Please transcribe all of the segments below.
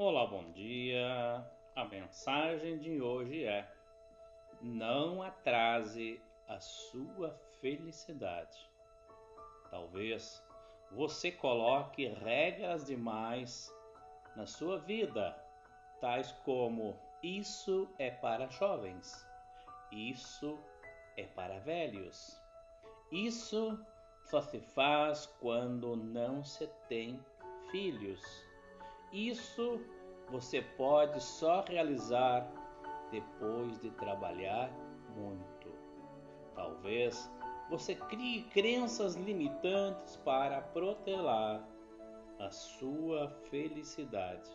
Olá, bom dia. A mensagem de hoje é: Não atrase a sua felicidade. Talvez você coloque regras demais na sua vida, tais como: Isso é para jovens, isso é para velhos, isso só se faz quando não se tem filhos isso você pode só realizar depois de trabalhar muito. Talvez você crie crenças limitantes para protelar a sua felicidade.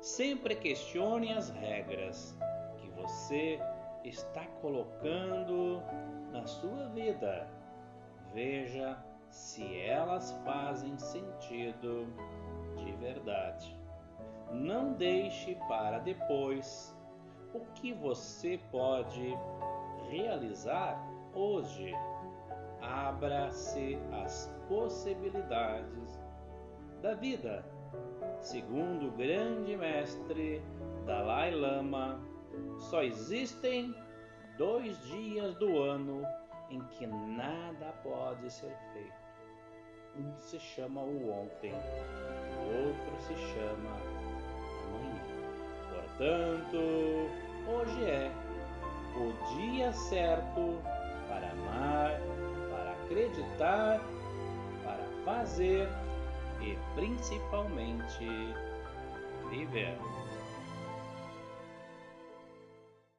Sempre questione as regras que você está colocando na sua vida. Veja se elas fazem sentido verdade. Não deixe para depois o que você pode realizar hoje. Abra-se às possibilidades da vida. Segundo o grande mestre Dalai Lama, só existem dois dias do ano em que nada pode ser feito. Um se chama o ontem, o outro se chama amanhã. Portanto, hoje é o dia certo para amar, para acreditar, para fazer e principalmente viver.